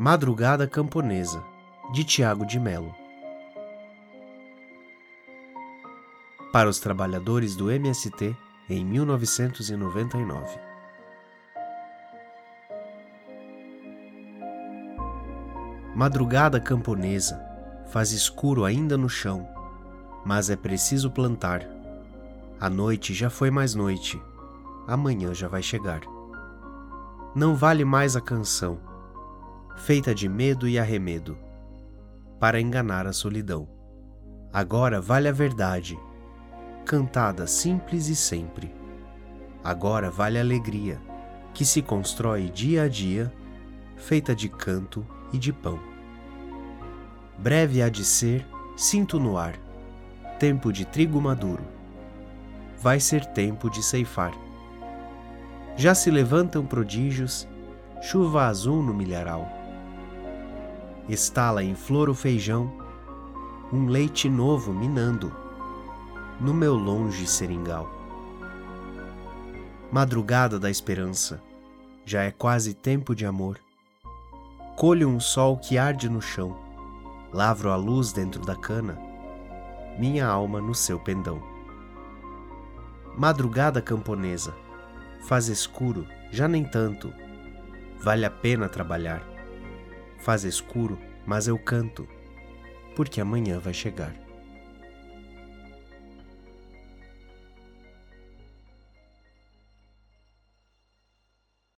Madrugada Camponesa, de Tiago de Melo. Para os trabalhadores do MST em 1999. Madrugada camponesa, faz escuro ainda no chão, mas é preciso plantar. A noite já foi mais noite, amanhã já vai chegar. Não vale mais a canção, feita de medo e arremedo, para enganar a solidão. Agora vale a verdade, cantada simples e sempre. Agora vale a alegria, que se constrói dia a dia, feita de canto e de pão. Breve há de ser, sinto no ar, tempo de trigo maduro. Vai ser tempo de ceifar. Já se levantam prodígios, chuva azul no milharal. Estala em flor o feijão, um leite novo minando, no meu longe seringal. Madrugada da esperança, já é quase tempo de amor Colho um sol que arde no chão, lavro a luz dentro da cana, minha alma no seu pendão. Madrugada camponesa, faz escuro, já nem tanto, vale a pena trabalhar. Faz escuro, mas eu canto, porque amanhã vai chegar.